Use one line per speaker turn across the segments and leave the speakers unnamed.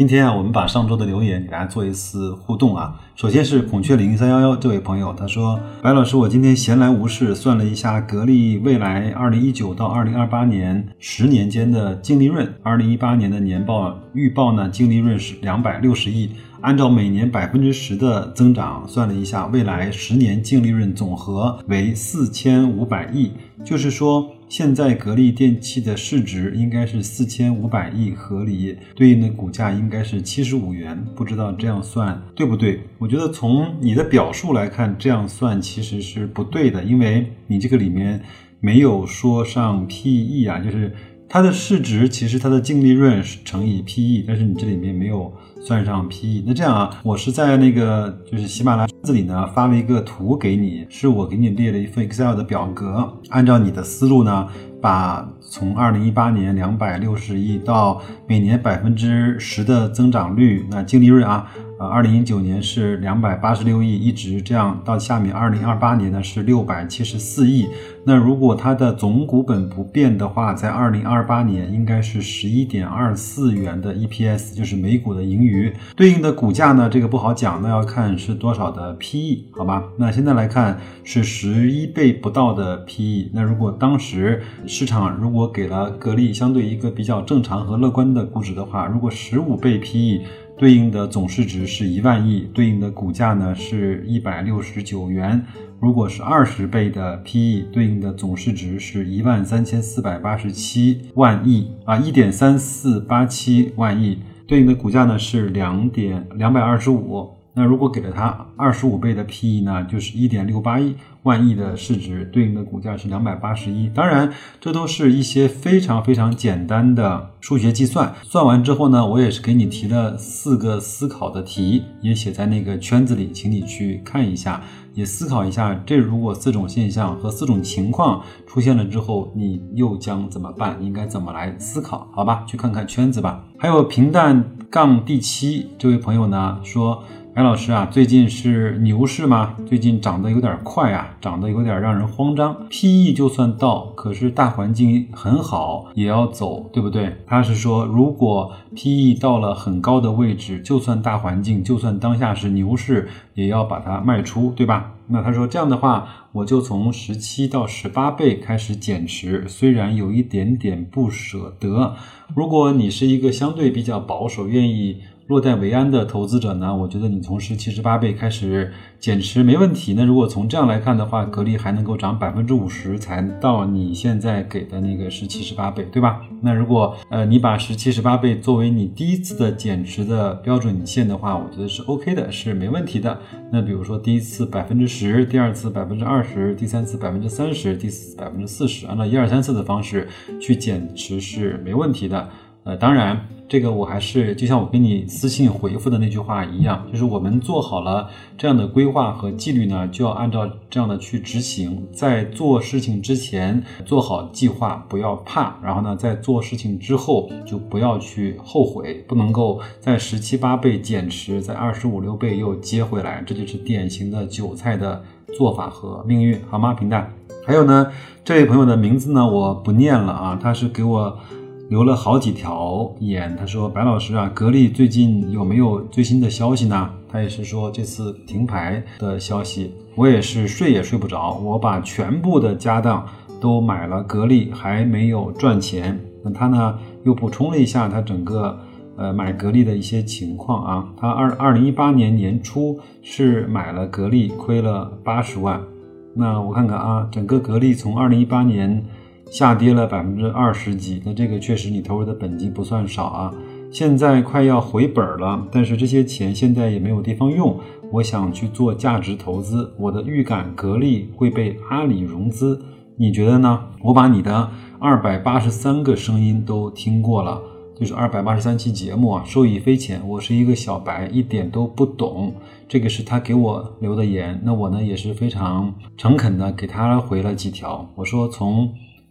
今天啊，我们把上周的留言给大家做一次互动啊。首先是孔雀零三幺幺这位朋友，他说：“白老师，我今天闲来无事，算了一下格力未来二零一九到二零二八年十年间的净利润。二零一八年的年报预报呢，净利润是两百六十亿，按照每年百分之十的增长，算了一下，未来十年净利润总和为四千五百亿，就是说。”现在格力电器的市值应该是四千五百亿，合理，对应的股价应该是七十五元，不知道这样算对不对？我觉得从你的表述来看，这样算其实是不对的，因为你这个里面没有说上 PE 啊，就是它的市值其实它的净利润是乘以 PE，但是你这里面没有算上 PE。那这样啊，我是在那个就是喜马拉雅这里呢发了一个图给你，是我给你列了一份 Excel 的表格，按照你的思路呢，把从二零一八年两百六十亿到每年百分之十的增长率，那净利润啊。呃，二零一九年是两百八十六亿，一直这样到下面，二零二八年呢是六百七十四亿。那如果它的总股本不变的话，在二零二八年应该是十一点二四元的 EPS，就是每股的盈余。对应的股价呢，这个不好讲，那要看是多少的 PE，好吧？那现在来看是十一倍不到的 PE。那如果当时市场如果给了格力相对一个比较正常和乐观的估值的话，如果十五倍 PE。对应的总市值是一万亿，对应的股价呢是一百六十九元。如果是二十倍的 PE，对应的总市值是一万三千四百八十七万亿啊，一点三四八七万亿，对应的股价呢是两点两百二十五。那如果给了它二十五倍的 PE 呢，就是一点六八亿万亿的市值，对应的股价是两百八十一。当然，这都是一些非常非常简单的数学计算。算完之后呢，我也是给你提了四个思考的题，也写在那个圈子里，请你去看一下，也思考一下，这如果四种现象和四种情况出现了之后，你又将怎么办？应该怎么来思考？好吧，去看看圈子吧。还有平淡杠第七这位朋友呢说。白老师啊，最近是牛市吗？最近涨得有点快啊，涨得有点让人慌张。PE 就算到，可是大环境很好，也要走，对不对？他是说，如果 PE 到了很高的位置，就算大环境，就算当下是牛市，也要把它卖出，对吧？那他说这样的话，我就从十七到十八倍开始减持，虽然有一点点不舍得。如果你是一个相对比较保守，愿意。落袋为安的投资者呢，我觉得你从十七十八倍开始减持没问题。那如果从这样来看的话，格力还能够涨百分之五十才到你现在给的那个十七十八倍，对吧？那如果呃你把十七十八倍作为你第一次的减持的标准线的话，我觉得是 OK 的，是没问题的。那比如说第一次百分之十，第二次百分之二十，第三次百分之三十，第四百分之四十，按照一二三四的方式去减持是没问题的。呃，当然，这个我还是就像我给你私信回复的那句话一样，就是我们做好了这样的规划和纪律呢，就要按照这样的去执行。在做事情之前做好计划，不要怕；然后呢，在做事情之后就不要去后悔，不能够在十七八倍减持，在二十五六倍又接回来，这就是典型的韭菜的做法和命运，好吗？平淡。还有呢，这位朋友的名字呢，我不念了啊，他是给我。留了好几条言，他说：“白老师啊，格力最近有没有最新的消息呢？”他也是说这次停牌的消息，我也是睡也睡不着。我把全部的家当都买了格力，还没有赚钱。那他呢又补充了一下他整个呃买格力的一些情况啊。他二二零一八年年初是买了格力，亏了八十万。那我看看啊，整个格力从二零一八年。下跌了百分之二十几，那这个确实你投入的本金不算少啊。现在快要回本了，但是这些钱现在也没有地方用。我想去做价值投资，我的预感格力会被阿里融资，你觉得呢？我把你的二百八十三个声音都听过了。就是二百八十三期节目啊，受益匪浅。我是一个小白，一点都不懂。这个是他给我留的言，那我呢也是非常诚恳的给他回了几条。我说从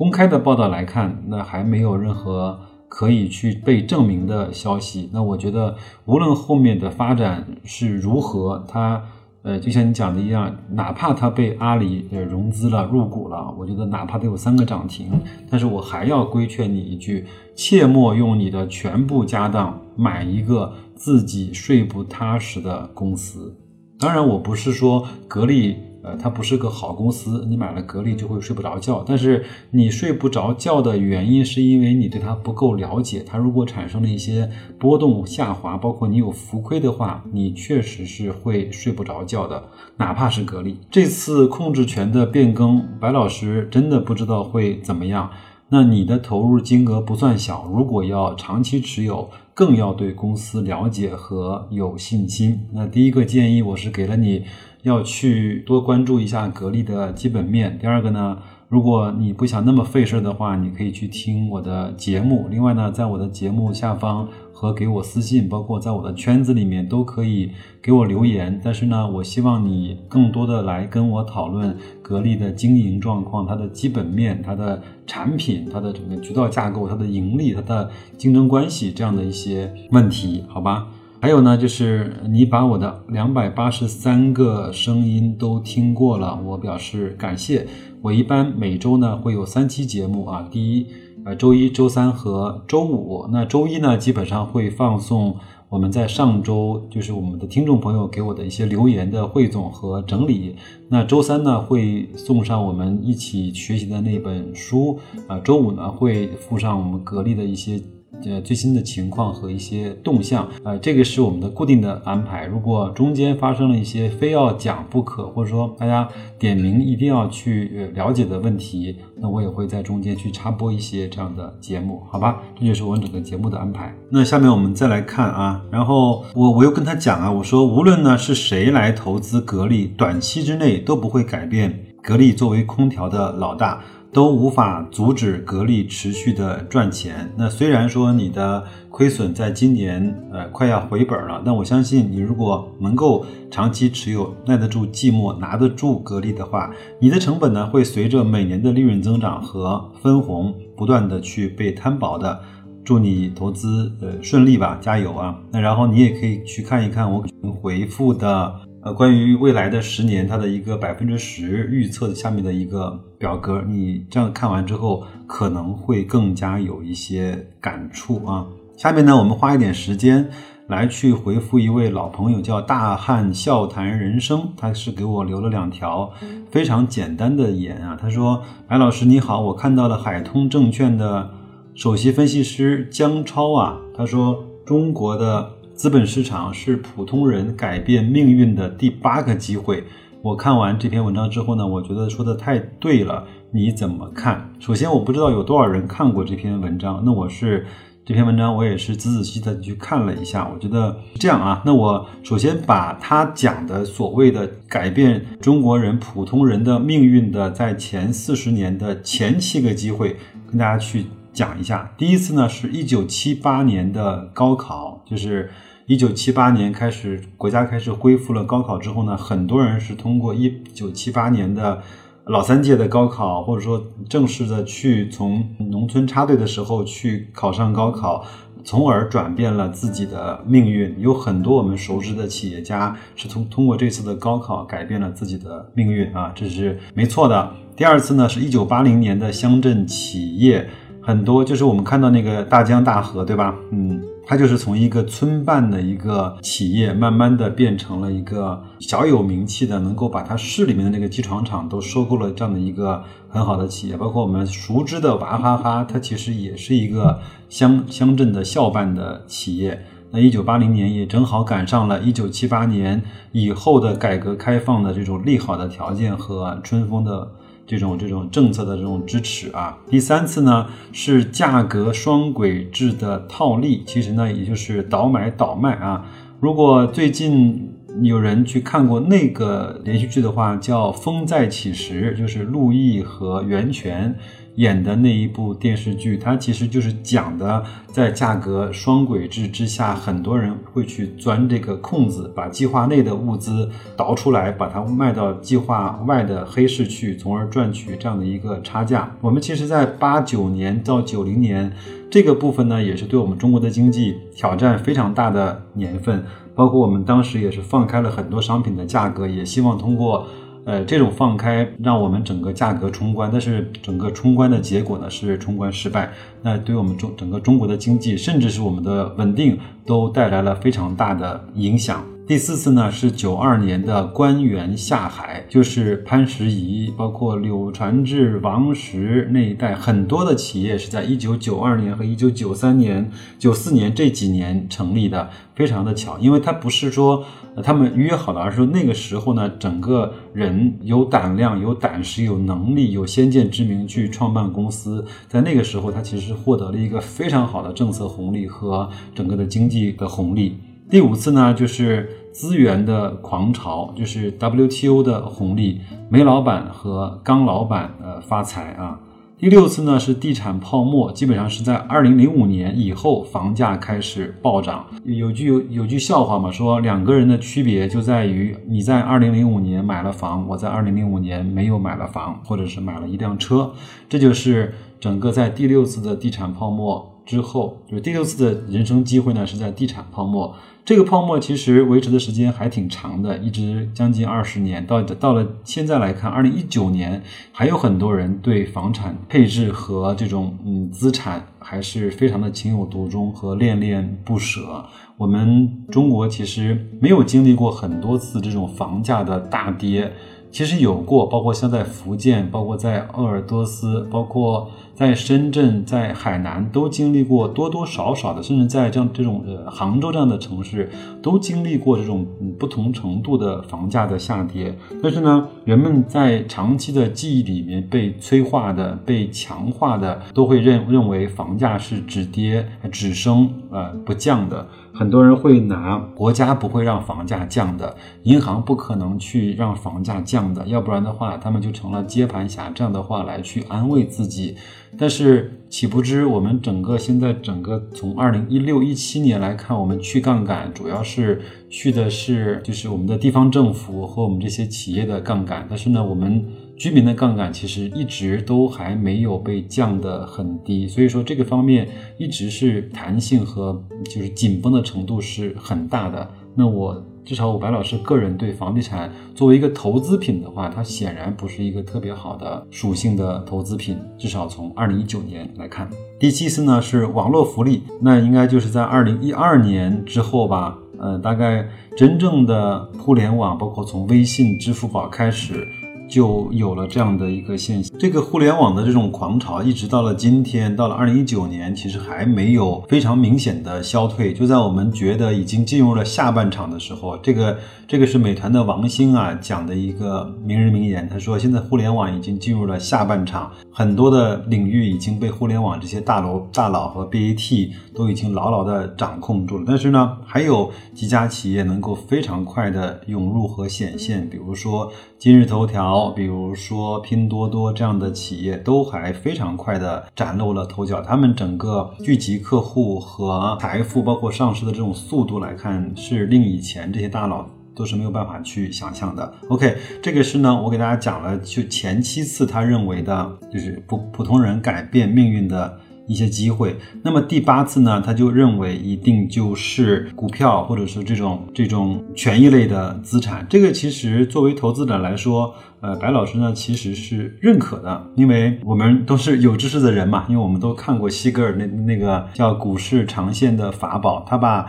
公开的报道来看，那还没有任何可以去被证明的消息。那我觉得无论后面的发展是如何，它。呃，就像你讲的一样，哪怕它被阿里呃融资了入股了，我觉得哪怕得有三个涨停，但是我还要规劝你一句：切莫用你的全部家当买一个自己睡不踏实的公司。当然，我不是说格力。呃，它不是个好公司，你买了格力就会睡不着觉。但是你睡不着觉的原因，是因为你对它不够了解。它如果产生了一些波动下滑，包括你有浮亏的话，你确实是会睡不着觉的。哪怕是格力，这次控制权的变更，白老师真的不知道会怎么样。那你的投入金额不算小，如果要长期持有，更要对公司了解和有信心。那第一个建议，我是给了你。要去多关注一下格力的基本面。第二个呢，如果你不想那么费事的话，你可以去听我的节目。另外呢，在我的节目下方和给我私信，包括在我的圈子里面都可以给我留言。但是呢，我希望你更多的来跟我讨论格力的经营状况、它的基本面、它的产品、它的整个渠道架构、它的盈利、它的竞争关系这样的一些问题，好吧？还有呢，就是你把我的两百八十三个声音都听过了，我表示感谢。我一般每周呢会有三期节目啊，第一，呃，周一周三和周五。那周一呢，基本上会放送我们在上周就是我们的听众朋友给我的一些留言的汇总和整理。那周三呢，会送上我们一起学习的那本书啊。周五呢，会附上我们格力的一些。呃，最新的情况和一些动向，呃，这个是我们的固定的安排。如果中间发生了一些非要讲不可，或者说大家点名一定要去了解的问题，那我也会在中间去插播一些这样的节目，好吧？这就是我整个节目的安排。那下面我们再来看啊，然后我我又跟他讲啊，我说无论呢是谁来投资格力，短期之内都不会改变格力作为空调的老大。都无法阻止格力持续的赚钱。那虽然说你的亏损在今年呃快要回本了，但我相信你如果能够长期持有、耐得住寂寞、拿得住格力的话，你的成本呢会随着每年的利润增长和分红不断的去被摊薄的。祝你投资呃顺利吧，加油啊！那然后你也可以去看一看我回复的。呃，关于未来的十年，它的一个百分之十预测的下面的一个表格，你这样看完之后，可能会更加有一些感触啊。下面呢，我们花一点时间来去回复一位老朋友，叫大汉笑谈人生，他是给我留了两条非常简单的言啊。他说：“白老师你好，我看到了海通证券的首席分析师姜超啊，他说中国的。”资本市场是普通人改变命运的第八个机会。我看完这篇文章之后呢，我觉得说的太对了。你怎么看？首先，我不知道有多少人看过这篇文章。那我是这篇文章，我也是仔仔细细的去看了一下。我觉得这样啊，那我首先把他讲的所谓的改变中国人普通人的命运的，在前四十年的前七个机会，跟大家去讲一下。第一次呢，是一九七八年的高考，就是。一九七八年开始，国家开始恢复了高考之后呢，很多人是通过一九七八年的老三届的高考，或者说正式的去从农村插队的时候去考上高考，从而转变了自己的命运。有很多我们熟知的企业家是从通过这次的高考改变了自己的命运啊，这是没错的。第二次呢，是一九八零年的乡镇企业，很多就是我们看到那个大江大河，对吧？嗯。它就是从一个村办的一个企业，慢慢的变成了一个小有名气的，能够把它市里面的那个机床厂都收购了这样的一个很好的企业。包括我们熟知的娃哈哈，它其实也是一个乡乡镇的校办的企业。那一九八零年也正好赶上了一九七八年以后的改革开放的这种利好的条件和春风的。这种这种政策的这种支持啊，第三次呢是价格双轨制的套利，其实呢也就是倒买倒卖啊。如果最近有人去看过那个连续剧的话，叫《风再起时》，就是陆毅和袁泉。演的那一部电视剧，它其实就是讲的，在价格双轨制之下，很多人会去钻这个空子，把计划内的物资倒出来，把它卖到计划外的黑市去，从而赚取这样的一个差价。我们其实，在八九年到九零年这个部分呢，也是对我们中国的经济挑战非常大的年份，包括我们当时也是放开了很多商品的价格，也希望通过。呃，这种放开让我们整个价格冲关，但是整个冲关的结果呢是冲关失败，那对我们中整个中国的经济，甚至是我们的稳定，都带来了非常大的影响。第四次呢是九二年的官员下海，就是潘石屹，包括柳传志、王石那一代很多的企业是在一九九二年和一九九三年、九四年这几年成立的，非常的巧，因为他不是说他们约好了，而是说那个时候呢，整个人有胆量、有胆识、有能力、有先见之明去创办公司，在那个时候他其实获得了一个非常好的政策红利和整个的经济的红利。第五次呢就是。资源的狂潮就是 WTO 的红利，煤老板和钢老板呃发财啊。第六次呢是地产泡沫，基本上是在二零零五年以后，房价开始暴涨。有句有有句笑话嘛，说两个人的区别就在于你在二零零五年买了房，我在二零零五年没有买了房，或者是买了一辆车。这就是整个在第六次的地产泡沫之后，就是第六次的人生机会呢是在地产泡沫。这个泡沫其实维持的时间还挺长的，一直将近二十年。到到了现在来看，二零一九年还有很多人对房产配置和这种嗯资产还是非常的情有独钟和恋恋不舍。我们中国其实没有经历过很多次这种房价的大跌。其实有过，包括像在福建，包括在鄂尔多斯，包括在深圳、在海南，都经历过多多少少的，甚至在这样这种呃杭州这样的城市，都经历过这种不同程度的房价的下跌。但是呢，人们在长期的记忆里面被催化的、被强化的，都会认认为房价是止跌只升呃不降的。很多人会拿国家不会让房价降的，银行不可能去让房价降的，要不然的话，他们就成了接盘侠。这样的话来去安慰自己，但是岂不知我们整个现在整个从二零一六一七年来看，我们去杠杆主要是去的是就是我们的地方政府和我们这些企业的杠杆，但是呢，我们。居民的杠杆其实一直都还没有被降得很低，所以说这个方面一直是弹性和就是紧绷的程度是很大的。那我至少我白老师个人对房地产作为一个投资品的话，它显然不是一个特别好的属性的投资品，至少从二零一九年来看。第七次呢是网络福利，那应该就是在二零一二年之后吧，呃，大概真正的互联网，包括从微信、支付宝开始。就有了这样的一个现象，这个互联网的这种狂潮，一直到了今天，到了二零一九年，其实还没有非常明显的消退。就在我们觉得已经进入了下半场的时候，这个这个是美团的王兴啊讲的一个名人名言，他说现在互联网已经进入了下半场，很多的领域已经被互联网这些大楼大佬和 BAT 都已经牢牢的掌控住了。但是呢，还有几家企业能够非常快的涌入和显现，比如说今日头条。比如说拼多多这样的企业都还非常快的崭露了头角，他们整个聚集客户和财富，包括上市的这种速度来看，是令以前这些大佬都是没有办法去想象的。OK，这个是呢，我给大家讲了，就前七次他认为的，就是普普通人改变命运的。一些机会，那么第八次呢？他就认为一定就是股票，或者是这种这种权益类的资产。这个其实作为投资者来说，呃，白老师呢其实是认可的，因为我们都是有知识的人嘛，因为我们都看过西格尔那那个叫股市长线的法宝，他把。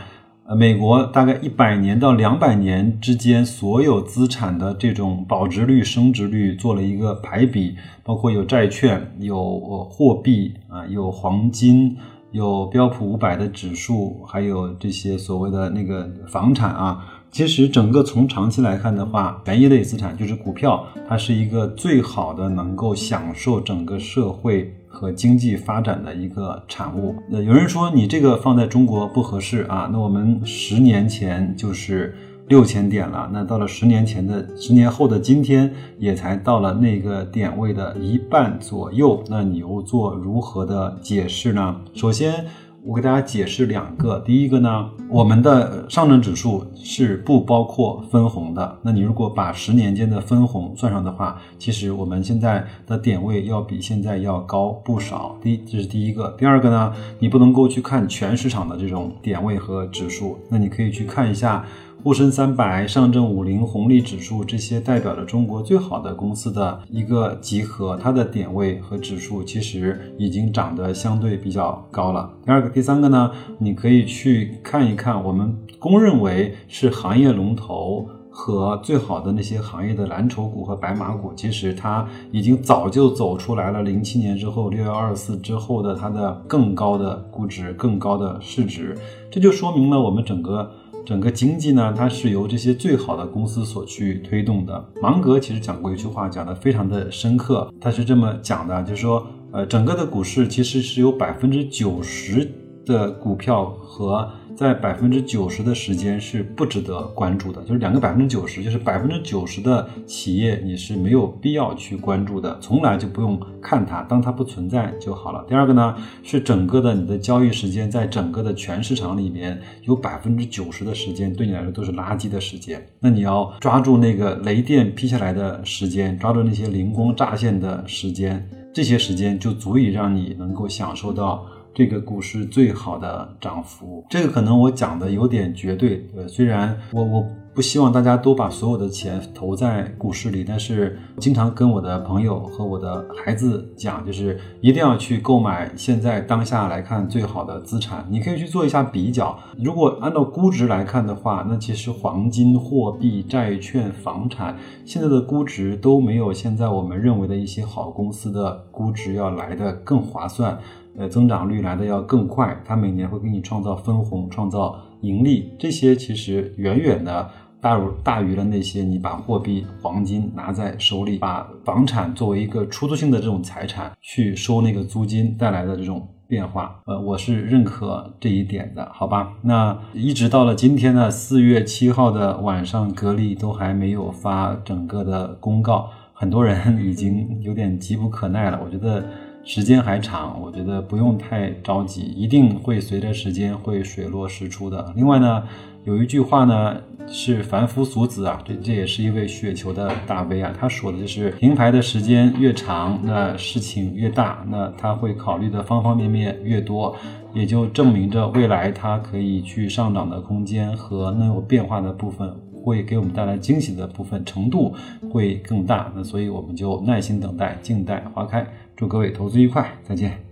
美国大概一百年到两百年之间，所有资产的这种保值率、升值率做了一个排比，包括有债券、有货币啊、有黄金、有标普五百的指数，还有这些所谓的那个房产啊。其实整个从长期来看的话，权益类资产就是股票，它是一个最好的能够享受整个社会。和经济发展的一个产物。那有人说你这个放在中国不合适啊？那我们十年前就是六千点了。那到了十年前的十年后的今天，也才到了那个点位的一半左右。那你又做如何的解释呢？首先。我给大家解释两个，第一个呢，我们的上证指数是不包括分红的。那你如果把十年间的分红算上的话，其实我们现在的点位要比现在要高不少。第，这是第一个。第二个呢，你不能够去看全市场的这种点位和指数，那你可以去看一下。沪深三百、上证五零、红利指数这些代表着中国最好的公司的一个集合，它的点位和指数其实已经涨得相对比较高了。第二个、第三个呢，你可以去看一看我们公认为是行业龙头和最好的那些行业的蓝筹股和白马股，其实它已经早就走出来了。零七年之后，六幺二四之后的它的更高的估值、更高的市值，这就说明了我们整个。整个经济呢，它是由这些最好的公司所去推动的。芒格其实讲过一句话，讲的非常的深刻，他是这么讲的，就是说，呃，整个的股市其实是有百分之九十的股票和。在百分之九十的时间是不值得关注的，就是两个百分之九十，就是百分之九十的企业你是没有必要去关注的，从来就不用看它，当它不存在就好了。第二个呢，是整个的你的交易时间，在整个的全市场里面有百分之九十的时间对你来说都是垃圾的时间，那你要抓住那个雷电劈下来的时间，抓住那些灵光乍现的时间，这些时间就足以让你能够享受到。这个股市最好的涨幅，这个可能我讲的有点绝对，呃，虽然我我不希望大家都把所有的钱投在股市里，但是经常跟我的朋友和我的孩子讲，就是一定要去购买现在当下来看最好的资产。你可以去做一下比较，如果按照估值来看的话，那其实黄金、货币、债券、房产现在的估值都没有现在我们认为的一些好公司的估值要来的更划算。呃，增长率来的要更快，它每年会给你创造分红、创造盈利，这些其实远远的大于大于了那些你把货币、黄金拿在手里，把房产作为一个出租性的这种财产去收那个租金带来的这种变化。呃，我是认可这一点的，好吧？那一直到了今天的四月七号的晚上，格力都还没有发整个的公告，很多人已经有点急不可耐了。我觉得。时间还长，我觉得不用太着急，一定会随着时间会水落石出的。另外呢，有一句话呢是凡夫俗子啊，这这也是一位雪球的大 V 啊，他说的就是停牌的时间越长，那事情越大，那他会考虑的方方面面越多，也就证明着未来它可以去上涨的空间和能有变化的部分，会给我们带来惊喜的部分程度会更大。那所以我们就耐心等待，静待花开。祝各位投资愉快，再见。